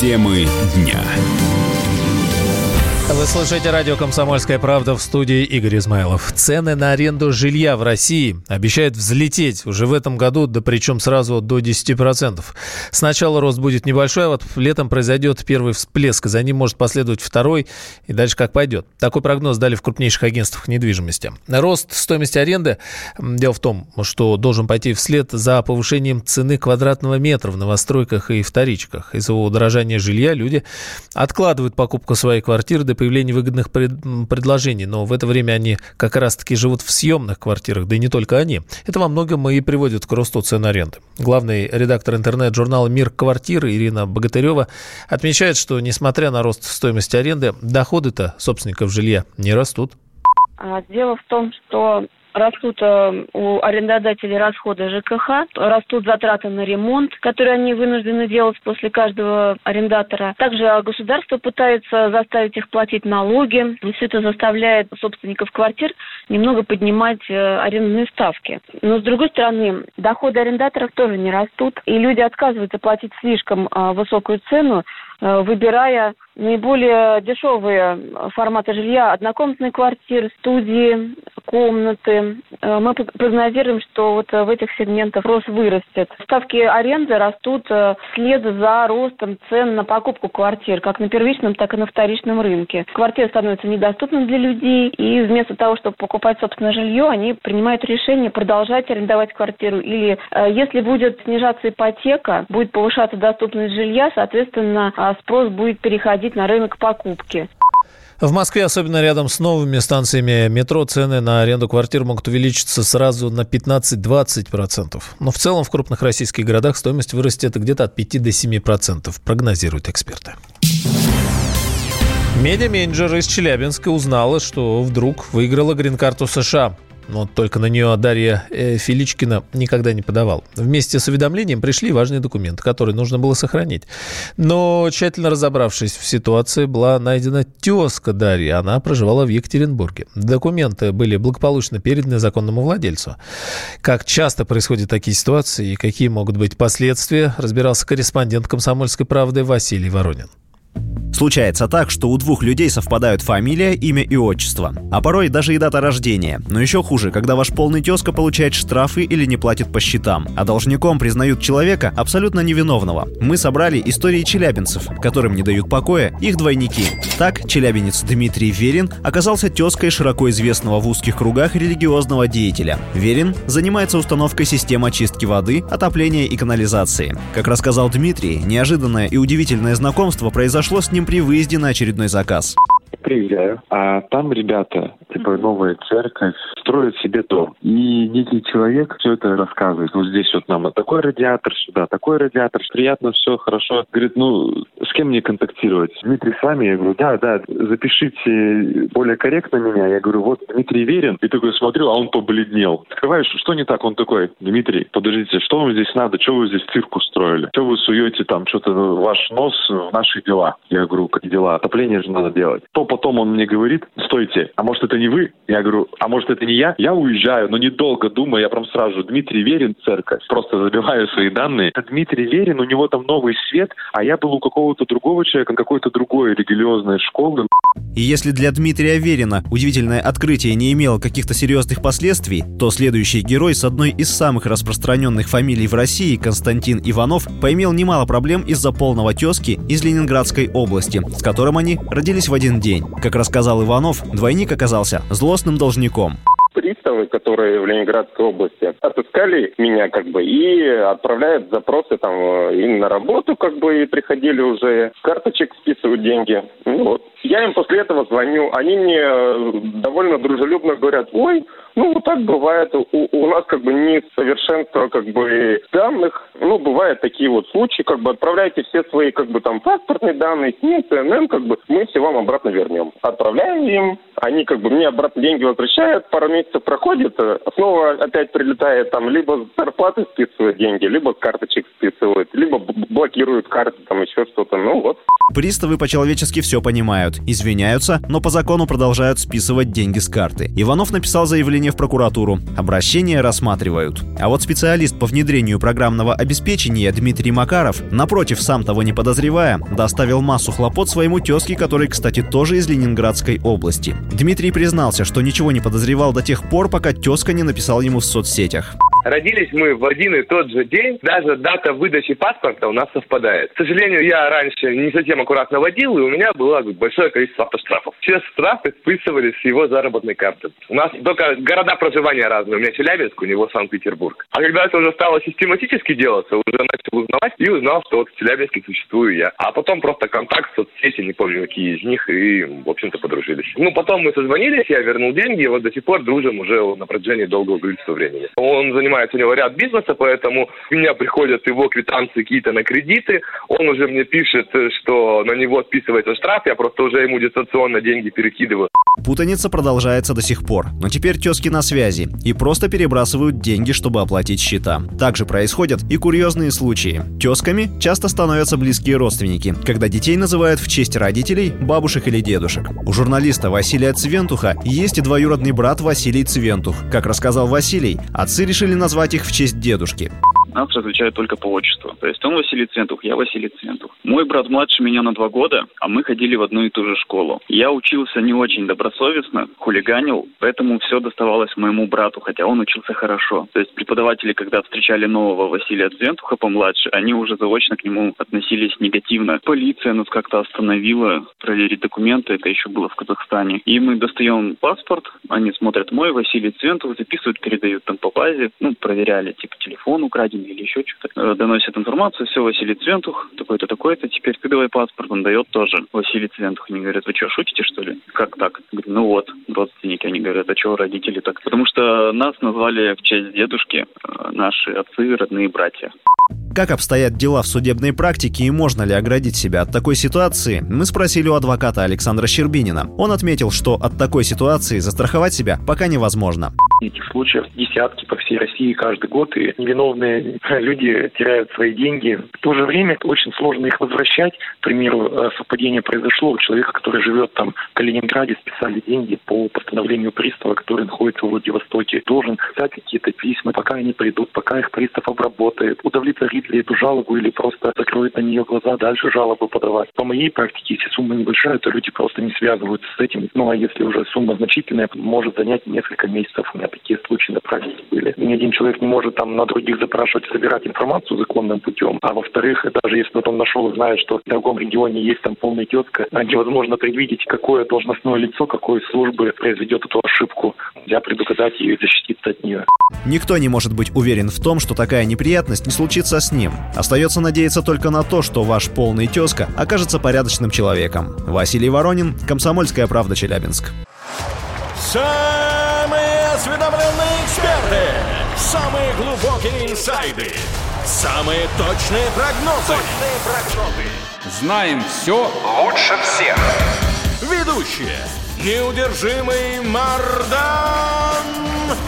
Темы дня. Вы слушаете радио «Комсомольская правда» в студии Игорь Измайлов. Цены на аренду жилья в России обещают взлететь уже в этом году, да причем сразу до 10%. Сначала рост будет небольшой, а вот летом произойдет первый всплеск, за ним может последовать второй, и дальше как пойдет. Такой прогноз дали в крупнейших агентствах недвижимости. Рост стоимости аренды, дело в том, что должен пойти вслед за повышением цены квадратного метра в новостройках и вторичках. Из-за удорожания жилья люди откладывают покупку своей квартиры до появления выгодных пред, предложений, но в это время они как раз-таки живут в съемных квартирах, да и не только они. Это во многом и приводит к росту цен аренды. Главный редактор интернет-журнала «Мир квартиры» Ирина Богатырева отмечает, что несмотря на рост стоимости аренды, доходы-то собственников жилья не растут. А, дело в том, что растут э, у арендодателей расходы ЖКХ, растут затраты на ремонт, которые они вынуждены делать после каждого арендатора. Также государство пытается заставить их платить налоги, и все это заставляет собственников квартир немного поднимать э, арендные ставки. Но с другой стороны, доходы арендаторов тоже не растут, и люди отказываются платить слишком э, высокую цену, выбирая наиболее дешевые форматы жилья, однокомнатные квартиры, студии, комнаты. Э, мы прогнозируем, что вот в этих сегментах рост вырастет. Ставки аренды растут э, вслед за ростом цен на покупку квартир, как на первичном, так и на вторичном рынке. Квартиры становятся недоступны для людей, и вместо того, чтобы покупать собственное жилье, они принимают решение продолжать арендовать квартиру. Или э, если будет снижаться ипотека, будет повышаться доступность жилья, соответственно, спрос будет переходить на рынок покупки. В Москве, особенно рядом с новыми станциями метро, цены на аренду квартир могут увеличиться сразу на 15-20%. Но в целом в крупных российских городах стоимость вырастет где-то от 5 до 7%, прогнозируют эксперты. Медиа-менеджер из Челябинска узнала, что вдруг выиграла грин-карту США. Но только на нее Дарья э, Филичкина никогда не подавал. Вместе с уведомлением пришли важные документы, которые нужно было сохранить. Но тщательно разобравшись в ситуации, была найдена тезка Дарьи. Она проживала в Екатеринбурге. Документы были благополучно переданы законному владельцу. Как часто происходят такие ситуации и какие могут быть последствия, разбирался корреспондент «Комсомольской правды» Василий Воронин. Случается так, что у двух людей совпадают фамилия, имя и отчество, а порой даже и дата рождения. Но еще хуже, когда ваш полный тезка получает штрафы или не платит по счетам, а должником признают человека абсолютно невиновного. Мы собрали истории челябинцев, которым не дают покоя их двойники. Так, челябинец Дмитрий Верин оказался тезкой широко известного в узких кругах религиозного деятеля. Верин занимается установкой систем очистки воды, отопления и канализации. Как рассказал Дмитрий, неожиданное и удивительное знакомство произошло с ним при выезде на очередной заказ. Приезжаю, а там ребята, типа новая церковь, строят себе дом. И некий человек все это рассказывает. Вот здесь вот нам такой радиатор сюда, такой радиатор. Приятно, все хорошо. Говорит, ну, с кем мне контактировать? Дмитрий с вами? Я говорю, да, да, запишите более корректно меня. Я говорю, вот Дмитрий верен. И такой смотрю, а он побледнел. Открываешь, что не так? Он такой, Дмитрий, подождите, что вам здесь надо? Что вы здесь цирк устроили? Что вы суете там что-то ваш нос в наши дела? Я говорю, как дела? Отопление же надо делать. То потом он мне говорит, стойте, а может это не вы? Я говорю, а может это не я? Я уезжаю, но недолго думаю, я прям сразу, Дмитрий Верин, церковь. Просто забиваю свои данные. Это Дмитрий Верин, у него там новый свет, а я был у какого-то другого человека, какой-то другой религиозной школы. И если для Дмитрия Верина удивительное открытие не имело каких-то серьезных последствий, то следующий герой с одной из самых распространенных фамилий в России, Константин Иванов, поимел немало проблем из-за полного тезки из Ленинградской области, с которым они родились в один день. Как рассказал Иванов, двойник оказался злостным должником приставы, которые в Ленинградской области, отыскали меня как бы и отправляют запросы там э, и на работу как бы и приходили уже, карточек списывают деньги. Ну, вот. Я им после этого звоню, они мне э, довольно дружелюбно говорят, ой, ну, вот так бывает. У, у нас как бы не совершенство как бы данных. Ну, бывают такие вот случаи, как бы отправляйте все свои как бы там паспортные данные, СНИ, ЦНН, как бы мы все вам обратно вернем. Отправляем им, они как бы мне обратно деньги возвращают, пару месяцев проходит, э, снова опять прилетает там, либо зарплаты списывают деньги, либо с карточек списывают, либо блокируют карты, там еще что-то, ну вот. Приставы по-человечески все понимают, извиняются, но по закону продолжают списывать деньги с карты. Иванов написал заявление в прокуратуру. Обращение рассматривают. А вот специалист по внедрению программного обеспечения Дмитрий Макаров, напротив, сам того не подозревая, доставил массу хлопот своему тезке, который, кстати, тоже из Ленинградской области. Дмитрий признался, что ничего не подозревал до тех пор, пока тезка не написал ему в соцсетях. Родились мы в один и тот же день. Даже дата выдачи паспорта у нас совпадает. К сожалению, я раньше не совсем аккуратно водил, и у меня было большое количество автоштрафов. Все штрафы списывались с его заработной карты. У нас только города проживания разные. У меня Челябинск, у него Санкт-Петербург. А когда это уже стало систематически делаться, уже начал узнавать и узнал, что вот в Челябинске существую я. А потом просто контакт, соцсети, не помню какие из них, и, в общем-то, подружились. Ну, потом мы созвонились, я вернул деньги, и вот до сих пор дружим уже на протяжении долгого количества времени. Он занимается занимается у него ряд бизнеса, поэтому у меня приходят его квитанции какие-то на кредиты. Он уже мне пишет, что на него списывается штраф, я просто уже ему дистанционно деньги перекидываю. Путаница продолжается до сих пор, но теперь тезки на связи и просто перебрасывают деньги, чтобы оплатить счета. Также происходят и курьезные случаи. Тезками часто становятся близкие родственники, когда детей называют в честь родителей, бабушек или дедушек. У журналиста Василия Цвентуха есть и двоюродный брат Василий Цвентух. Как рассказал Василий, отцы решили назвать их в честь дедушки. Нас различают только по отчеству. То есть он Василий Центух, я Василий Центух. Мой брат младше меня на два года, а мы ходили в одну и ту же школу. Я учился не очень добросовестно, хулиганил, поэтому все доставалось моему брату, хотя он учился хорошо. То есть преподаватели, когда встречали нового Василия Центуха помладше, они уже заочно к нему относились негативно. Полиция нас как-то остановила проверить документы, это еще было в Казахстане. И мы достаем паспорт, они смотрят мой Василий Центух, записывают, передают там по базе, ну, проверяли, типа телефон украден или еще что-то. Э, доносят информацию, все, Василий Цвентух, такой-то, такой-то, теперь ты паспорт, он дает тоже. Василий Цвентух, они говорят, вы что, шутите, что ли? Как так? Говорю, ну вот, родственники, они говорят, а что родители так? Потому что нас назвали в честь дедушки э, наши отцы, родные братья. Как обстоят дела в судебной практике и можно ли оградить себя от такой ситуации, мы спросили у адвоката Александра Щербинина. Он отметил, что от такой ситуации застраховать себя пока невозможно. Этих случаев десятки по всей России каждый год, и невиновные люди теряют свои деньги. В то же время очень сложно их возвращать. К примеру, э, совпадение произошло у человека, который живет там в Калининграде, списали деньги по постановлению пристава, который находится в Владивостоке. Должен писать какие-то письма, пока они придут, пока их пристав обработает, удовлетворит ли эту жалобу или просто закроет на нее глаза, дальше жалобу подавать. По моей практике, если сумма небольшая, то люди просто не связываются с этим. Ну а если уже сумма значительная, может занять несколько месяцев. У меня такие случаи на практике были. Ни один человек не может там на других запрашивать, собирать информацию законным путем. А во-вторых, даже если вот он нашел и знает, что в другом регионе есть там полная тетка, невозможно предвидеть, какое должностное лицо, какой службы произведет эту ошибку. Нельзя предугадать ее и защититься от нее. Никто не может быть уверен в том, что такая неприятность не случится с ним. Остается надеяться только на то, что ваш полный тезка окажется порядочным человеком. Василий Воронин, Комсомольская правда, Челябинск. Самые осведомленные эксперты, самые глубокие инсайды, самые точные прогнозы. Точные прогнозы. Знаем все лучше всех. Ведущие. Неудержимый Мардан